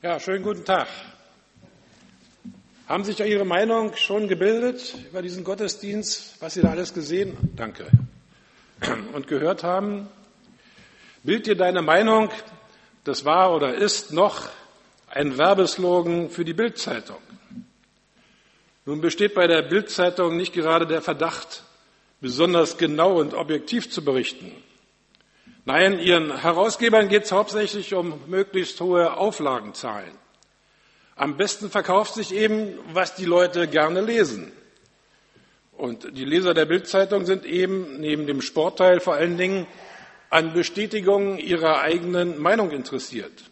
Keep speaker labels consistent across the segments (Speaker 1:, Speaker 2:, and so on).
Speaker 1: Ja, schönen guten Tag. Haben sich Ihre Meinung schon gebildet über diesen Gottesdienst, was Sie da alles gesehen, danke, und gehört haben? Bild dir deine Meinung, das war oder ist noch ein Werbeslogan für die Bildzeitung. Nun besteht bei der Bildzeitung nicht gerade der Verdacht, besonders genau und objektiv zu berichten. Nein, ihren Herausgebern geht es hauptsächlich um möglichst hohe Auflagenzahlen. Am besten verkauft sich eben, was die Leute gerne lesen. Und die Leser der Bildzeitung sind eben neben dem Sportteil vor allen Dingen an Bestätigung ihrer eigenen Meinung interessiert.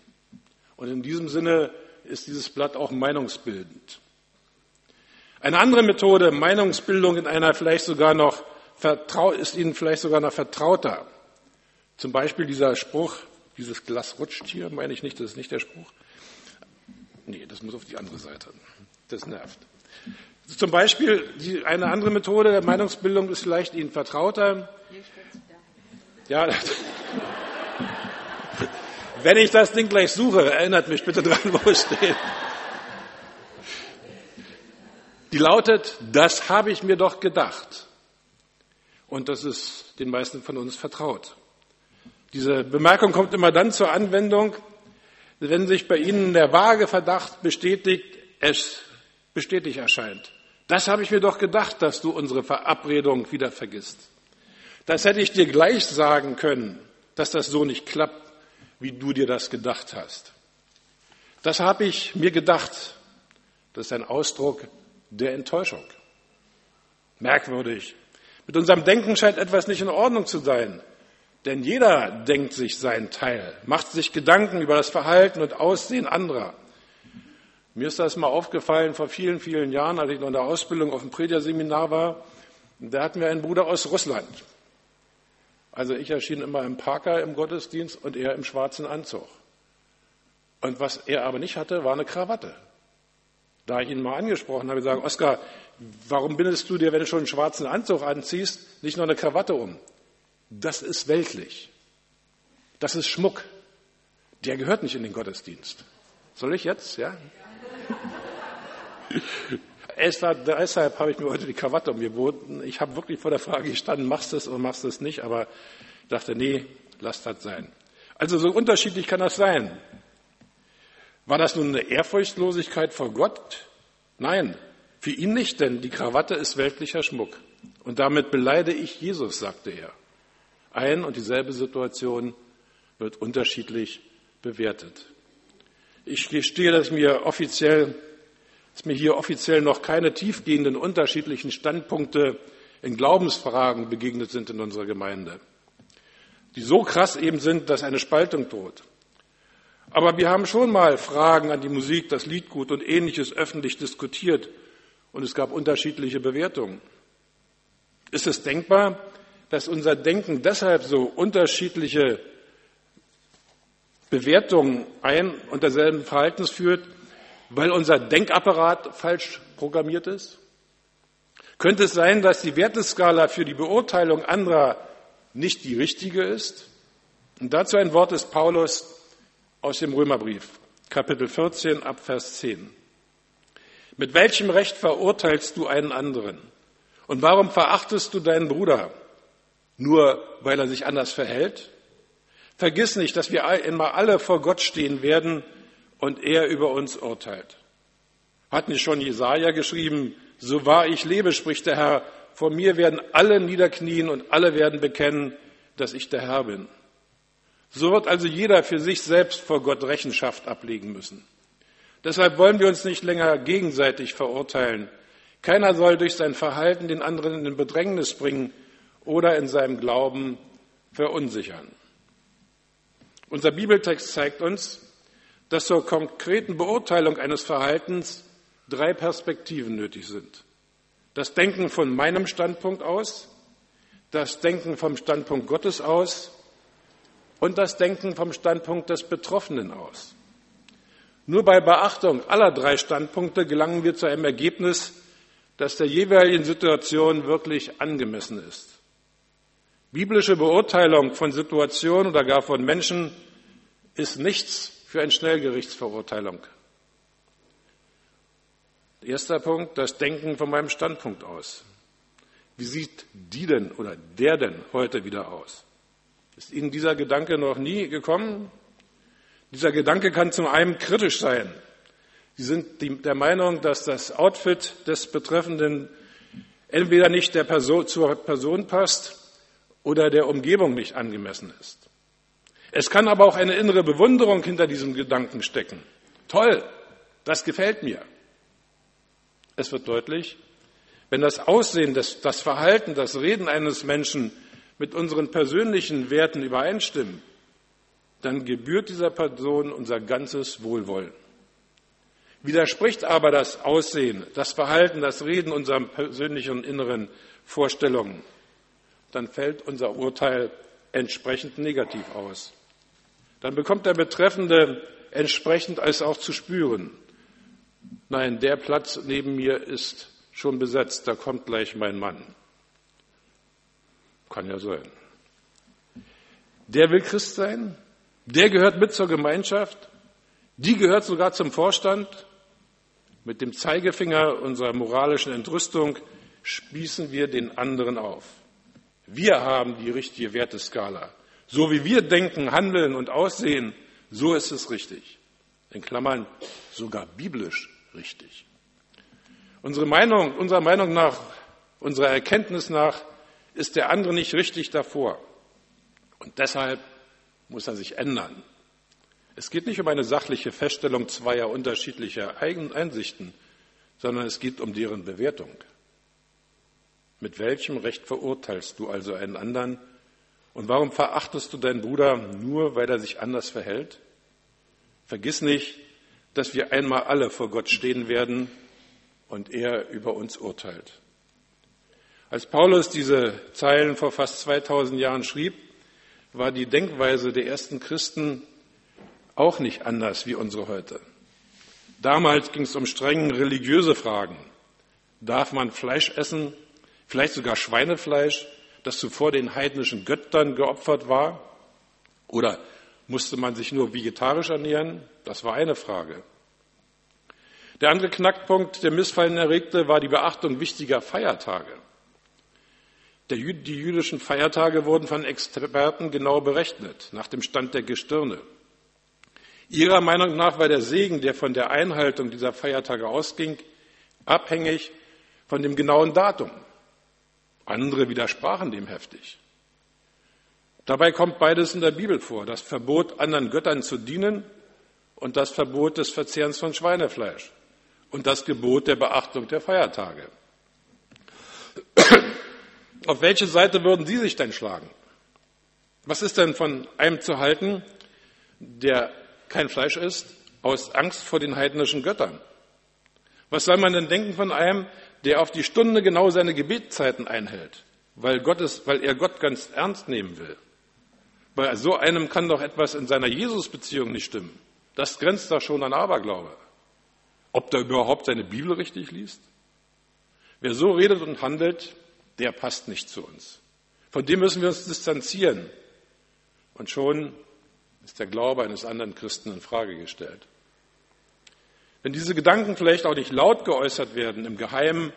Speaker 1: Und in diesem Sinne ist dieses Blatt auch meinungsbildend. Eine andere Methode, Meinungsbildung in einer vielleicht sogar noch ist Ihnen vielleicht sogar noch vertrauter. Zum Beispiel dieser Spruch, dieses Glas rutscht hier, meine ich nicht, das ist nicht der Spruch. Nee, das muss auf die andere Seite. Das nervt. Zum Beispiel die, eine andere Methode der Meinungsbildung ist vielleicht Ihnen vertrauter. Ja, wenn ich das Ding gleich suche, erinnert mich bitte dran, wo es steht. Die lautet, das habe ich mir doch gedacht. Und das ist den meisten von uns vertraut. Diese Bemerkung kommt immer dann zur Anwendung, wenn sich bei Ihnen der vage Verdacht bestätigt, es bestätigt erscheint. Das habe ich mir doch gedacht, dass du unsere Verabredung wieder vergisst. Das hätte ich dir gleich sagen können, dass das so nicht klappt, wie du dir das gedacht hast. Das habe ich mir gedacht. Das ist ein Ausdruck der Enttäuschung. Merkwürdig. Mit unserem Denken scheint etwas nicht in Ordnung zu sein. Denn jeder denkt sich seinen Teil, macht sich Gedanken über das Verhalten und Aussehen anderer. Mir ist das mal aufgefallen vor vielen, vielen Jahren, als ich noch in der Ausbildung auf dem Predigerseminar war. Da hatten wir einen Bruder aus Russland. Also ich erschien immer im Parker im Gottesdienst und er im schwarzen Anzug. Und was er aber nicht hatte, war eine Krawatte. Da ich ihn mal angesprochen habe, gesagt, Oskar, warum bindest du dir, wenn du schon einen schwarzen Anzug anziehst, nicht noch eine Krawatte um? Das ist weltlich. Das ist Schmuck. Der gehört nicht in den Gottesdienst. Soll ich jetzt? Ja? War, deshalb habe ich mir heute die Krawatte umgeboten. Ich habe wirklich vor der Frage gestanden, machst du es oder machst du es nicht, aber ich dachte, nee, lass das sein. Also so unterschiedlich kann das sein. War das nun eine Ehrfurchtlosigkeit vor Gott? Nein, für ihn nicht, denn die Krawatte ist weltlicher Schmuck. Und damit beleide ich Jesus, sagte er. Ein und dieselbe Situation wird unterschiedlich bewertet. Ich gestehe, dass mir offiziell, dass mir hier offiziell noch keine tiefgehenden unterschiedlichen Standpunkte in Glaubensfragen begegnet sind in unserer Gemeinde, die so krass eben sind, dass eine Spaltung droht. Aber wir haben schon mal Fragen an die Musik, das Liedgut und ähnliches öffentlich diskutiert und es gab unterschiedliche Bewertungen. Ist es denkbar, dass unser Denken deshalb so unterschiedliche Bewertungen ein und derselben Verhaltens führt, weil unser Denkapparat falsch programmiert ist? Könnte es sein, dass die Werteskala für die Beurteilung anderer nicht die richtige ist? Und dazu ein Wort des Paulus aus dem Römerbrief, Kapitel 14 ab Vers 10. Mit welchem Recht verurteilst du einen anderen? Und warum verachtest du deinen Bruder? Nur weil er sich anders verhält? Vergiss nicht, dass wir immer alle vor Gott stehen werden und er über uns urteilt. Hat nicht schon Jesaja geschrieben, so wahr ich lebe, spricht der Herr, vor mir werden alle niederknien und alle werden bekennen, dass ich der Herr bin. So wird also jeder für sich selbst vor Gott Rechenschaft ablegen müssen. Deshalb wollen wir uns nicht länger gegenseitig verurteilen. Keiner soll durch sein Verhalten den anderen in Bedrängnis bringen, oder in seinem Glauben verunsichern. Unser Bibeltext zeigt uns, dass zur konkreten Beurteilung eines Verhaltens drei Perspektiven nötig sind. Das Denken von meinem Standpunkt aus, das Denken vom Standpunkt Gottes aus und das Denken vom Standpunkt des Betroffenen aus. Nur bei Beachtung aller drei Standpunkte gelangen wir zu einem Ergebnis, das der jeweiligen Situation wirklich angemessen ist. Biblische Beurteilung von Situationen oder gar von Menschen ist nichts für eine Schnellgerichtsverurteilung. Erster Punkt, das Denken von meinem Standpunkt aus. Wie sieht die denn oder der denn heute wieder aus? Ist Ihnen dieser Gedanke noch nie gekommen? Dieser Gedanke kann zum einen kritisch sein. Sie sind der Meinung, dass das Outfit des Betreffenden entweder nicht der Person, zur Person passt oder der Umgebung nicht angemessen ist. Es kann aber auch eine innere Bewunderung hinter diesem Gedanken stecken. Toll, das gefällt mir. Es wird deutlich, wenn das Aussehen, das, das Verhalten, das Reden eines Menschen mit unseren persönlichen Werten übereinstimmen, dann gebührt dieser Person unser ganzes Wohlwollen. Widerspricht aber das Aussehen, das Verhalten, das Reden unseren persönlichen inneren Vorstellungen, dann fällt unser Urteil entsprechend negativ aus. Dann bekommt der Betreffende entsprechend als auch zu spüren. Nein, der Platz neben mir ist schon besetzt, da kommt gleich mein Mann. Kann ja sein. Der will Christ sein, der gehört mit zur Gemeinschaft, die gehört sogar zum Vorstand. Mit dem Zeigefinger unserer moralischen Entrüstung spießen wir den anderen auf. Wir haben die richtige Werteskala. So wie wir denken, handeln und aussehen, so ist es richtig. In Klammern sogar biblisch richtig. Unsere Meinung, unserer Meinung nach, unserer Erkenntnis nach, ist der andere nicht richtig davor. Und deshalb muss er sich ändern. Es geht nicht um eine sachliche Feststellung zweier unterschiedlicher Einsichten, sondern es geht um deren Bewertung. Mit welchem Recht verurteilst du also einen anderen? Und warum verachtest du deinen Bruder nur, weil er sich anders verhält? Vergiss nicht, dass wir einmal alle vor Gott stehen werden und er über uns urteilt. Als Paulus diese Zeilen vor fast 2000 Jahren schrieb, war die Denkweise der ersten Christen auch nicht anders wie unsere heute. Damals ging es um streng religiöse Fragen. Darf man Fleisch essen, vielleicht sogar Schweinefleisch, das zuvor den heidnischen Göttern geopfert war? Oder musste man sich nur vegetarisch ernähren? Das war eine Frage. Der andere Knackpunkt, der Missfallen erregte, war die Beachtung wichtiger Feiertage. Die jüdischen Feiertage wurden von Experten genau berechnet, nach dem Stand der Gestirne. Ihrer Meinung nach war der Segen, der von der Einhaltung dieser Feiertage ausging, abhängig von dem genauen Datum. Andere widersprachen dem heftig. Dabei kommt beides in der Bibel vor, das Verbot, anderen Göttern zu dienen und das Verbot des Verzehrens von Schweinefleisch und das Gebot der Beachtung der Feiertage. Auf welche Seite würden Sie sich denn schlagen? Was ist denn von einem zu halten, der kein Fleisch isst, aus Angst vor den heidnischen Göttern? Was soll man denn denken von einem, der auf die Stunde genau seine Gebetszeiten einhält, weil, Gottes, weil er Gott ganz ernst nehmen will? Bei so einem kann doch etwas in seiner Jesus-Beziehung nicht stimmen. Das grenzt doch schon an Aberglaube ob der überhaupt seine Bibel richtig liest? Wer so redet und handelt, der passt nicht zu uns. Von dem müssen wir uns distanzieren. Und schon ist der Glaube eines anderen Christen in Frage gestellt. Wenn diese Gedanken vielleicht auch nicht laut geäußert werden, im Geheimen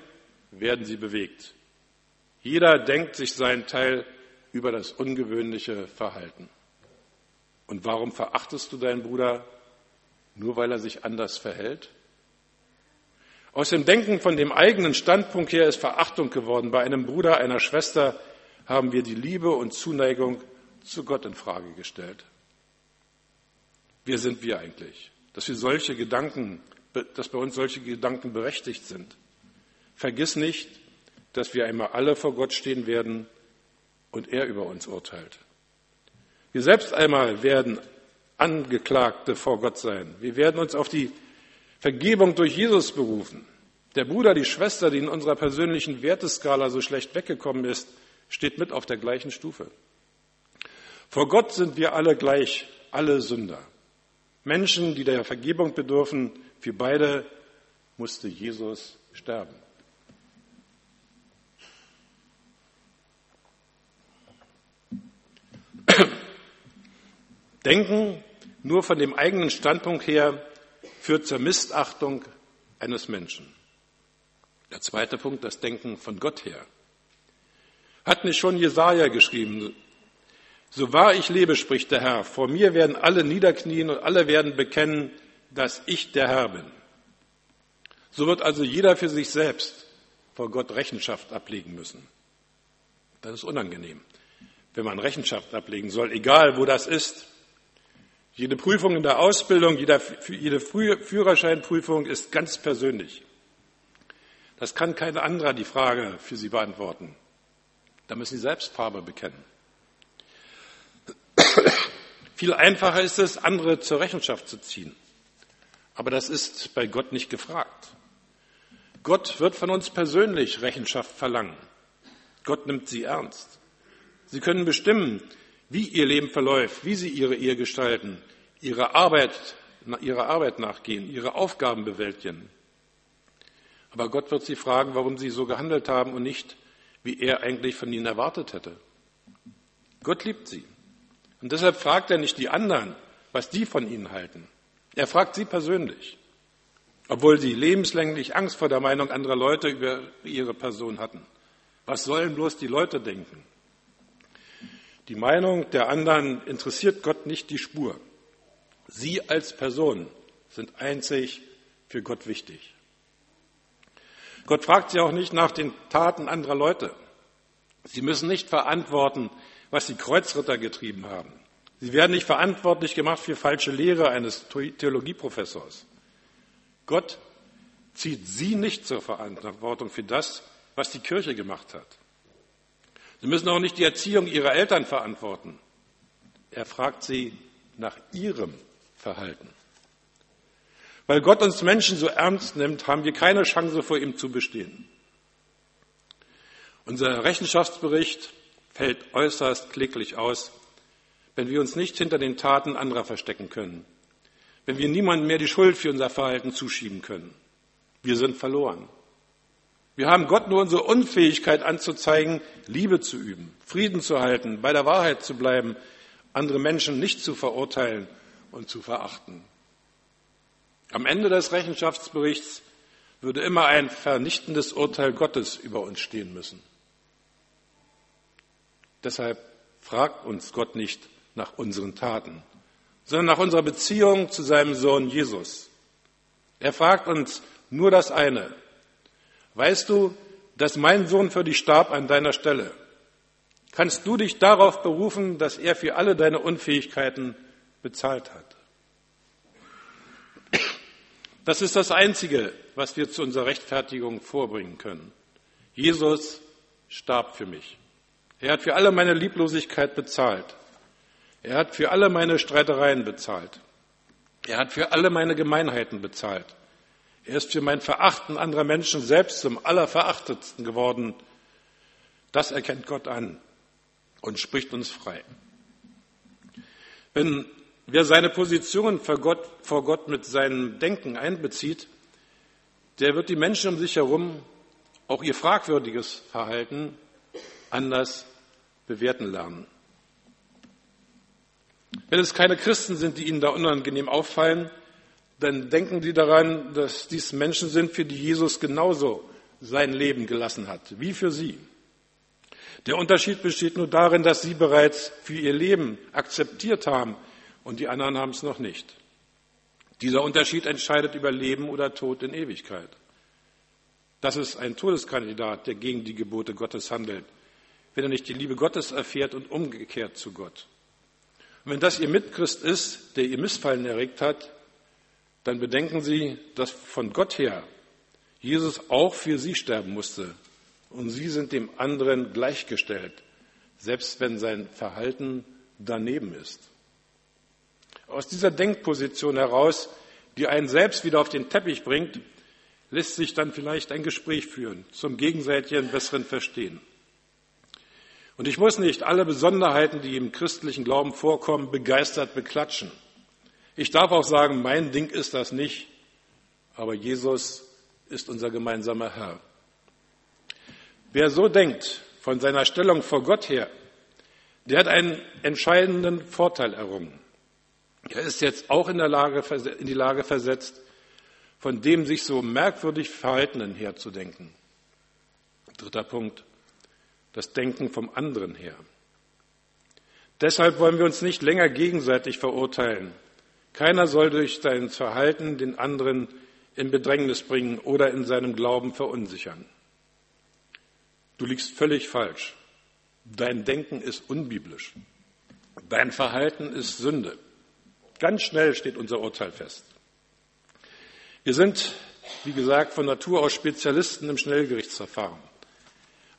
Speaker 1: werden sie bewegt. Jeder denkt sich seinen Teil über das ungewöhnliche Verhalten. Und warum verachtest du deinen Bruder? Nur weil er sich anders verhält? Aus dem Denken von dem eigenen Standpunkt her ist Verachtung geworden. Bei einem Bruder, einer Schwester haben wir die Liebe und Zuneigung zu Gott in Frage gestellt. Wer sind wir eigentlich? Dass wir solche Gedanken, dass bei uns solche Gedanken berechtigt sind. Vergiss nicht, dass wir einmal alle vor Gott stehen werden und er über uns urteilt. Wir selbst einmal werden Angeklagte vor Gott sein. Wir werden uns auf die Vergebung durch Jesus berufen. Der Bruder, die Schwester, die in unserer persönlichen Werteskala so schlecht weggekommen ist, steht mit auf der gleichen Stufe. Vor Gott sind wir alle gleich, alle Sünder. Menschen, die der Vergebung bedürfen, für beide musste Jesus sterben. Denken nur von dem eigenen Standpunkt her führt zur Missachtung eines Menschen. Der zweite Punkt, das Denken von Gott her. Hat nicht schon Jesaja geschrieben, so wahr ich lebe, spricht der Herr, vor mir werden alle niederknien und alle werden bekennen, dass ich der Herr bin. So wird also jeder für sich selbst vor Gott Rechenschaft ablegen müssen. Das ist unangenehm, wenn man Rechenschaft ablegen soll, egal wo das ist. Jede Prüfung in der Ausbildung, jede Führerscheinprüfung ist ganz persönlich. Das kann kein anderer die Frage für Sie beantworten. Da müssen Sie selbst Farbe bekennen. Viel einfacher ist es, andere zur Rechenschaft zu ziehen. Aber das ist bei Gott nicht gefragt. Gott wird von uns persönlich Rechenschaft verlangen. Gott nimmt sie ernst. Sie können bestimmen, wie ihr Leben verläuft, wie sie ihre Ehe gestalten, ihre Arbeit, ihrer Arbeit nachgehen, ihre Aufgaben bewältigen. Aber Gott wird sie fragen, warum sie so gehandelt haben und nicht, wie er eigentlich von ihnen erwartet hätte. Gott liebt sie. Und deshalb fragt er nicht die anderen, was die von ihnen halten. Er fragt sie persönlich, obwohl sie lebenslänglich Angst vor der Meinung anderer Leute über ihre Person hatten. Was sollen bloß die Leute denken? Die Meinung der anderen interessiert Gott nicht die Spur. Sie als Person sind einzig für Gott wichtig. Gott fragt sie auch nicht nach den Taten anderer Leute. Sie müssen nicht verantworten, was die Kreuzritter getrieben haben. Sie werden nicht verantwortlich gemacht für falsche Lehre eines Theologieprofessors. Gott zieht sie nicht zur Verantwortung für das, was die Kirche gemacht hat. Sie müssen auch nicht die Erziehung ihrer Eltern verantworten. Er fragt sie nach ihrem Verhalten. Weil Gott uns Menschen so ernst nimmt, haben wir keine Chance vor ihm zu bestehen. Unser Rechenschaftsbericht fällt äußerst kläglich aus, wenn wir uns nicht hinter den Taten anderer verstecken können, wenn wir niemandem mehr die Schuld für unser Verhalten zuschieben können. Wir sind verloren. Wir haben Gott nur unsere Unfähigkeit anzuzeigen, Liebe zu üben, Frieden zu halten, bei der Wahrheit zu bleiben, andere Menschen nicht zu verurteilen und zu verachten. Am Ende des Rechenschaftsberichts würde immer ein vernichtendes Urteil Gottes über uns stehen müssen. Deshalb fragt uns Gott nicht nach unseren Taten, sondern nach unserer Beziehung zu seinem Sohn Jesus. Er fragt uns nur das eine. Weißt du, dass mein Sohn für dich starb an deiner Stelle? Kannst du dich darauf berufen, dass er für alle deine Unfähigkeiten bezahlt hat? Das ist das Einzige, was wir zu unserer Rechtfertigung vorbringen können. Jesus starb für mich. Er hat für alle meine Lieblosigkeit bezahlt. Er hat für alle meine Streitereien bezahlt. Er hat für alle meine Gemeinheiten bezahlt. Er ist für mein Verachten anderer Menschen selbst zum Allerverachtetsten geworden. Das erkennt Gott an und spricht uns frei. Wenn wer seine Position vor Gott, vor Gott mit seinem Denken einbezieht, der wird die Menschen um sich herum, auch ihr fragwürdiges Verhalten, anders bewerten lernen. Wenn es keine Christen sind, die ihnen da unangenehm auffallen, dann denken sie daran, dass dies Menschen sind, für die Jesus genauso sein Leben gelassen hat, wie für sie. Der Unterschied besteht nur darin, dass sie bereits für ihr Leben akzeptiert haben und die anderen haben es noch nicht. Dieser Unterschied entscheidet über Leben oder Tod in Ewigkeit. Das ist ein Todeskandidat, der gegen die Gebote Gottes handelt wenn er nicht die Liebe Gottes erfährt und umgekehrt zu Gott. Wenn das Ihr Mitchrist ist, der Ihr Missfallen erregt hat, dann bedenken Sie, dass von Gott her Jesus auch für Sie sterben musste. Und Sie sind dem anderen gleichgestellt, selbst wenn sein Verhalten daneben ist. Aus dieser Denkposition heraus, die einen selbst wieder auf den Teppich bringt, lässt sich dann vielleicht ein Gespräch führen zum gegenseitigen besseren Verstehen. Und ich muss nicht alle Besonderheiten, die im christlichen Glauben vorkommen, begeistert beklatschen. Ich darf auch sagen, mein Ding ist das nicht, aber Jesus ist unser gemeinsamer Herr. Wer so denkt, von seiner Stellung vor Gott her, der hat einen entscheidenden Vorteil errungen. Er ist jetzt auch in, Lage, in die Lage versetzt, von dem sich so merkwürdig Verhaltenen herzudenken. Dritter Punkt, das Denken vom anderen her. Deshalb wollen wir uns nicht länger gegenseitig verurteilen. Keiner soll durch sein Verhalten den anderen in Bedrängnis bringen oder in seinem Glauben verunsichern. Du liegst völlig falsch. Dein Denken ist unbiblisch. Dein Verhalten ist Sünde. Ganz schnell steht unser Urteil fest. Wir sind, wie gesagt, von Natur aus Spezialisten im Schnellgerichtsverfahren.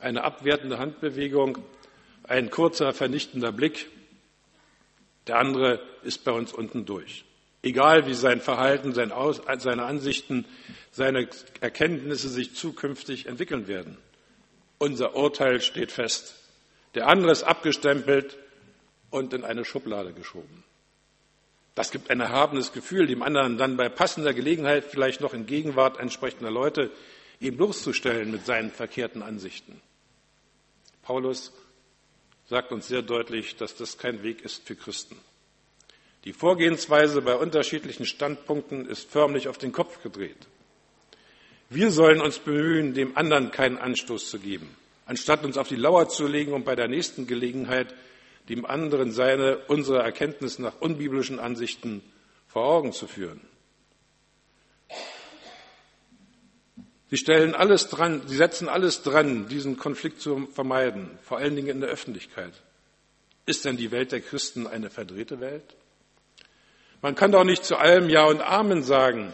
Speaker 1: Eine abwertende Handbewegung, ein kurzer vernichtender Blick, der andere ist bei uns unten durch. Egal wie sein Verhalten, seine Ansichten, seine Erkenntnisse sich zukünftig entwickeln werden. Unser Urteil steht fest. Der andere ist abgestempelt und in eine Schublade geschoben. Das gibt ein erhabenes Gefühl, dem anderen dann bei passender Gelegenheit vielleicht noch in Gegenwart entsprechender Leute ihm loszustellen mit seinen verkehrten Ansichten. Paulus sagt uns sehr deutlich, dass das kein Weg ist für Christen. Die Vorgehensweise bei unterschiedlichen Standpunkten ist förmlich auf den Kopf gedreht. Wir sollen uns bemühen, dem anderen keinen Anstoß zu geben, anstatt uns auf die Lauer zu legen und bei der nächsten Gelegenheit dem anderen seine, unsere Erkenntnis nach unbiblischen Ansichten vor Augen zu führen. Sie stellen alles dran, sie setzen alles dran, diesen Konflikt zu vermeiden, vor allen Dingen in der Öffentlichkeit. Ist denn die Welt der Christen eine verdrehte Welt? Man kann doch nicht zu allem Ja und Amen sagen,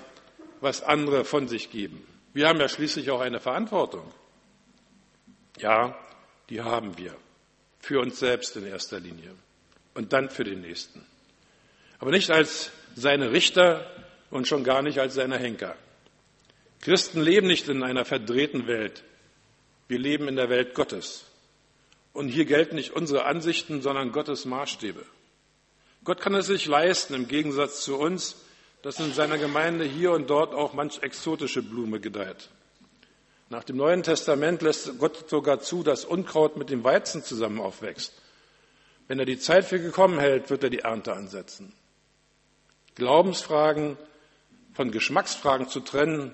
Speaker 1: was andere von sich geben. Wir haben ja schließlich auch eine Verantwortung. Ja, die haben wir. Für uns selbst in erster Linie und dann für den Nächsten. Aber nicht als seine Richter und schon gar nicht als seine Henker. Christen leben nicht in einer verdrehten Welt. Wir leben in der Welt Gottes. Und hier gelten nicht unsere Ansichten, sondern Gottes Maßstäbe. Gott kann es sich leisten, im Gegensatz zu uns, dass in seiner Gemeinde hier und dort auch manch exotische Blume gedeiht. Nach dem Neuen Testament lässt Gott sogar zu, dass Unkraut mit dem Weizen zusammen aufwächst. Wenn er die Zeit für gekommen hält, wird er die Ernte ansetzen. Glaubensfragen von Geschmacksfragen zu trennen,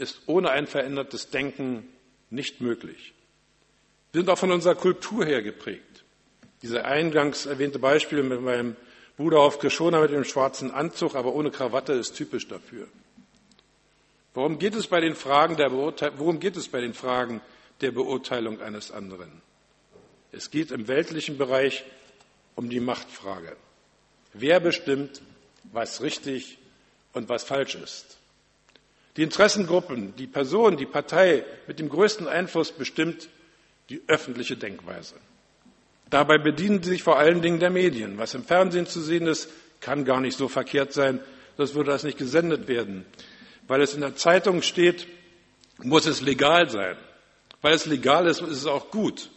Speaker 1: ist ohne ein verändertes Denken nicht möglich. Wir sind auch von unserer Kultur her geprägt. Diese eingangs erwähnte Beispiel mit meinem Bruder auf Krishona mit dem schwarzen Anzug, aber ohne Krawatte, ist typisch dafür. Worum geht es bei den Fragen der, worum geht es bei den Fragen der Beurteilung eines anderen? Es geht im weltlichen Bereich um die Machtfrage. Wer bestimmt, was richtig und was falsch ist? Die Interessengruppen, die Person, die Partei mit dem größten Einfluss bestimmt die öffentliche Denkweise. Dabei bedienen sie sich vor allen Dingen der Medien. Was im Fernsehen zu sehen ist, kann gar nicht so verkehrt sein, sonst würde das nicht gesendet werden. Weil es in der Zeitung steht, muss es legal sein. Weil es legal ist, ist es auch gut.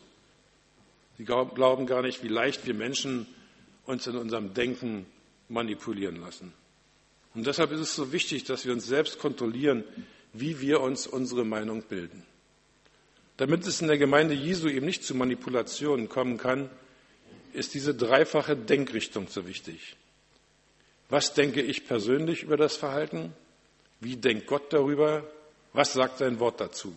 Speaker 1: Sie glauben gar nicht, wie leicht wir Menschen uns in unserem Denken manipulieren lassen. Und deshalb ist es so wichtig, dass wir uns selbst kontrollieren, wie wir uns unsere Meinung bilden. Damit es in der Gemeinde Jesu eben nicht zu Manipulationen kommen kann, ist diese dreifache Denkrichtung so wichtig. Was denke ich persönlich über das Verhalten? Wie denkt Gott darüber? Was sagt sein Wort dazu?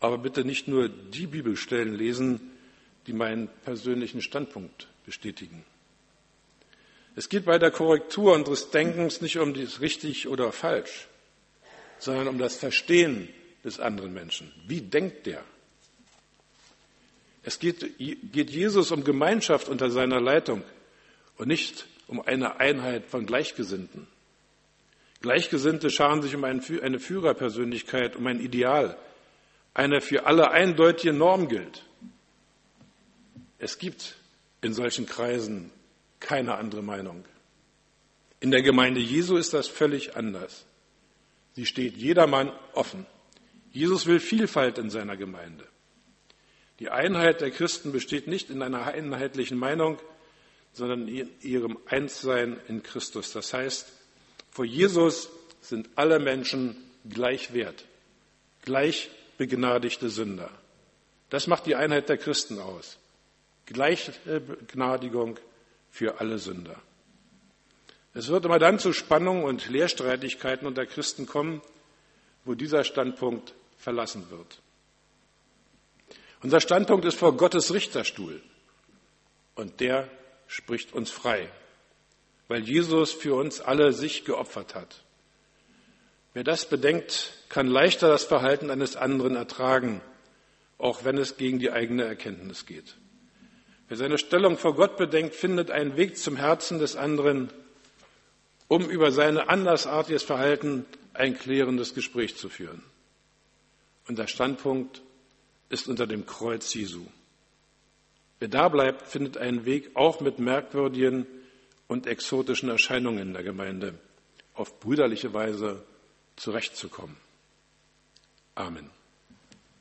Speaker 1: Aber bitte nicht nur die Bibelstellen lesen, die meinen persönlichen Standpunkt bestätigen. Es geht bei der Korrektur unseres Denkens nicht um das richtig oder falsch, sondern um das Verstehen des anderen Menschen. Wie denkt der? Es geht, geht Jesus um Gemeinschaft unter seiner Leitung und nicht um eine Einheit von Gleichgesinnten. Gleichgesinnte scharen sich um eine Führerpersönlichkeit, um ein Ideal, eine für alle eindeutige Norm gilt. Es gibt in solchen Kreisen keine andere Meinung. In der Gemeinde Jesu ist das völlig anders. Sie steht jedermann offen. Jesus will Vielfalt in seiner Gemeinde. Die Einheit der Christen besteht nicht in einer einheitlichen Meinung, sondern in ihrem Einssein in Christus. Das heißt, vor Jesus sind alle Menschen gleich wert, gleich begnadigte Sünder. Das macht die Einheit der Christen aus. Gleiche Begnadigung für alle Sünder. Es wird immer dann zu Spannungen und Lehrstreitigkeiten unter Christen kommen, wo dieser Standpunkt verlassen wird. Unser Standpunkt ist vor Gottes Richterstuhl und der spricht uns frei, weil Jesus für uns alle sich geopfert hat. Wer das bedenkt, kann leichter das Verhalten eines anderen ertragen, auch wenn es gegen die eigene Erkenntnis geht. Wer seine Stellung vor Gott bedenkt, findet einen Weg zum Herzen des anderen, um über sein andersartiges Verhalten ein klärendes Gespräch zu führen. Und der Standpunkt ist unter dem Kreuz Jesu. Wer da bleibt, findet einen Weg, auch mit merkwürdigen und exotischen Erscheinungen in der Gemeinde auf brüderliche Weise zurechtzukommen. Amen.